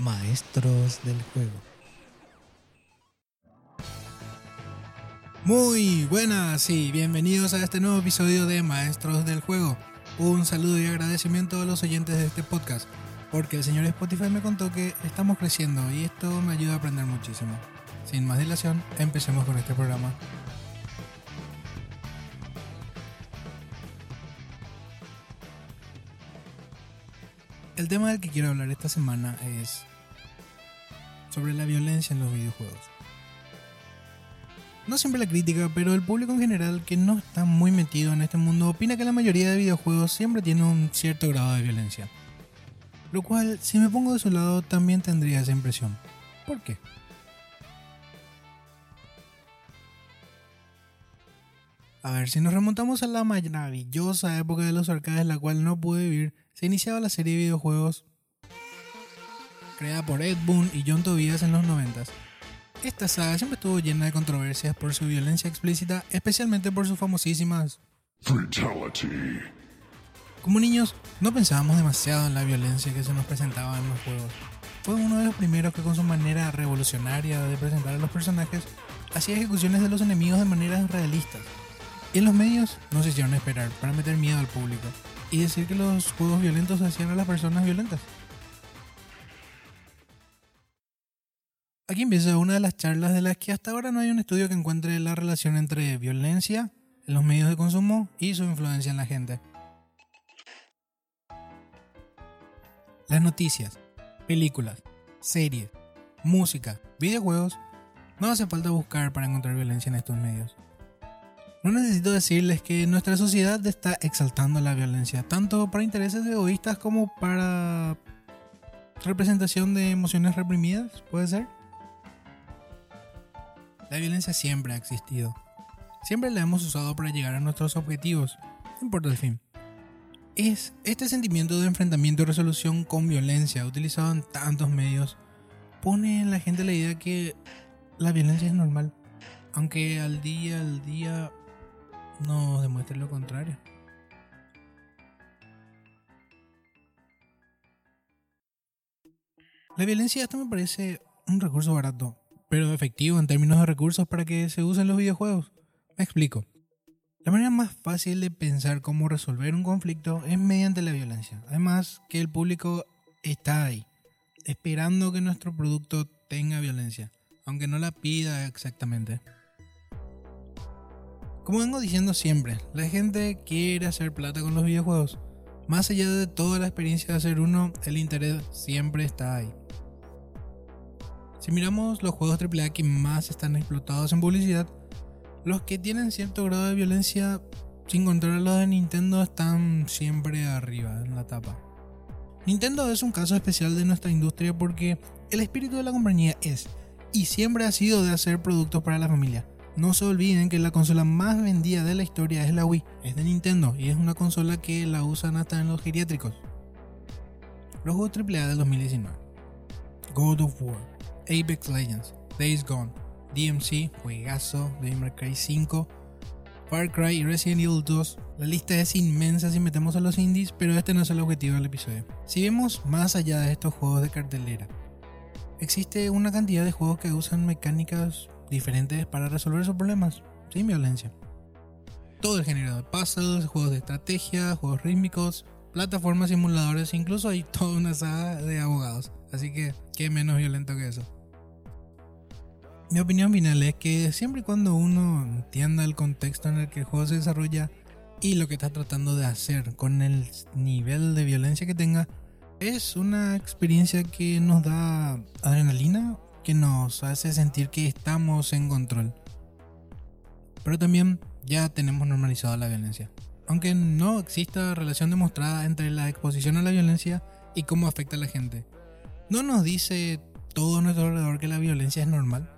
Maestros del juego. Muy buenas y bienvenidos a este nuevo episodio de Maestros del Juego. Un saludo y agradecimiento a los oyentes de este podcast, porque el señor Spotify me contó que estamos creciendo y esto me ayuda a aprender muchísimo. Sin más dilación, empecemos con este programa. El tema del que quiero hablar esta semana es sobre la violencia en los videojuegos. No siempre la crítica, pero el público en general que no está muy metido en este mundo opina que la mayoría de videojuegos siempre tiene un cierto grado de violencia. Lo cual, si me pongo de su lado, también tendría esa impresión. ¿Por qué? A ver, si nos remontamos a la maravillosa época de los arcades, la cual no pude vivir, se iniciaba la serie de videojuegos creada por Ed Boon y John Tobias en los 90. Esta saga siempre estuvo llena de controversias por su violencia explícita, especialmente por sus famosísimas Fatality. Como niños, no pensábamos demasiado en la violencia que se nos presentaba en los juegos. Fue uno de los primeros que con su manera revolucionaria de presentar a los personajes, hacía ejecuciones de los enemigos de maneras realistas. Y en los medios no se hicieron esperar para meter miedo al público y decir que los juegos violentos hacían a las personas violentas. Aquí empieza una de las charlas de las que hasta ahora no hay un estudio que encuentre la relación entre violencia en los medios de consumo y su influencia en la gente. Las noticias, películas, series, música, videojuegos, no hace falta buscar para encontrar violencia en estos medios. No necesito decirles que nuestra sociedad está exaltando la violencia, tanto para intereses egoístas como para representación de emociones reprimidas, puede ser. La violencia siempre ha existido. Siempre la hemos usado para llegar a nuestros objetivos, no importa el fin. Es este sentimiento de enfrentamiento y resolución con violencia utilizado en tantos medios pone en la gente la idea que la violencia es normal, aunque al día al día nos demuestre lo contrario. La violencia esto me parece un recurso barato, pero efectivo en términos de recursos para que se usen los videojuegos. Me explico. La manera más fácil de pensar cómo resolver un conflicto es mediante la violencia. Además que el público está ahí, esperando que nuestro producto tenga violencia, aunque no la pida exactamente. Como vengo diciendo siempre, la gente quiere hacer plata con los videojuegos. Más allá de toda la experiencia de hacer uno, el interés siempre está ahí. Si miramos los juegos AAA que más están explotados en publicidad, los que tienen cierto grado de violencia, sin contar los de Nintendo, están siempre arriba en la tapa. Nintendo es un caso especial de nuestra industria porque el espíritu de la compañía es y siempre ha sido de hacer productos para la familia. No se olviden que la consola más vendida de la historia es la Wii, es de Nintendo y es una consola que la usan hasta en los geriátricos. Los juegos AAA del 2019. God of War, Apex Legends, Days Gone, DMC, Juegazo, Devil May Cry 5, Far Cry y Resident Evil 2. La lista es inmensa si metemos a los indies, pero este no es el objetivo del episodio. Si vemos más allá de estos juegos de cartelera, existe una cantidad de juegos que usan mecánicas diferentes para resolver sus problemas, sin violencia. Todo el género de puzzles, juegos de estrategia, juegos rítmicos, plataformas, simuladores, incluso hay toda una saga de abogados. Así que, ¿qué menos violento que eso? Mi opinión final es que siempre y cuando uno entienda el contexto en el que el juego se desarrolla y lo que está tratando de hacer con el nivel de violencia que tenga, es una experiencia que nos da adrenalina, que nos hace sentir que estamos en control. Pero también ya tenemos normalizado la violencia. Aunque no exista relación demostrada entre la exposición a la violencia y cómo afecta a la gente. ¿No nos dice todo a nuestro alrededor que la violencia es normal?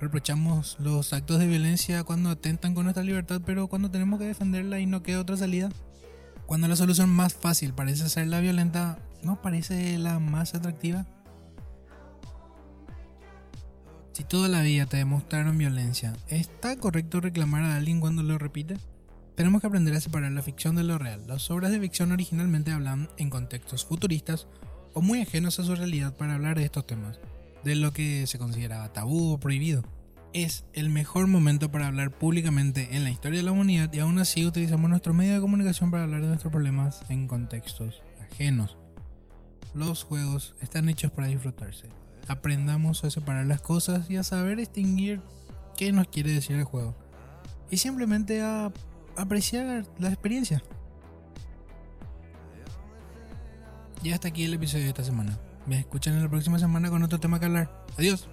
Reprochamos los actos de violencia cuando atentan con nuestra libertad, pero cuando tenemos que defenderla y no queda otra salida. Cuando la solución más fácil parece ser la violenta, ¿no parece la más atractiva? Si toda la vida te demostraron violencia, ¿está correcto reclamar a alguien cuando lo repite? Tenemos que aprender a separar la ficción de lo real. Las obras de ficción originalmente hablan en contextos futuristas o muy ajenos a su realidad para hablar de estos temas, de lo que se considera tabú o prohibido. Es el mejor momento para hablar públicamente en la historia de la humanidad y aún así utilizamos nuestro medio de comunicación para hablar de nuestros problemas en contextos ajenos. Los juegos están hechos para disfrutarse. Aprendamos a separar las cosas y a saber distinguir qué nos quiere decir el juego. Y simplemente a apreciar la experiencia. Y hasta aquí el episodio de esta semana. Me escuchan en la próxima semana con otro tema que hablar. Adiós.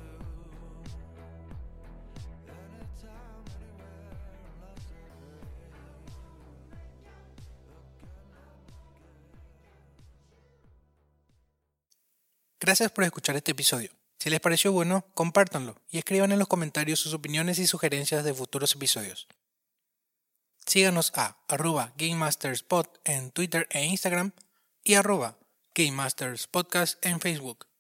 Gracias por escuchar este episodio. Si les pareció bueno, compártanlo y escriban en los comentarios sus opiniones y sugerencias de futuros episodios. Síganos a arroba GameMastersPod en Twitter e Instagram y arroba Game Masters Podcast en Facebook.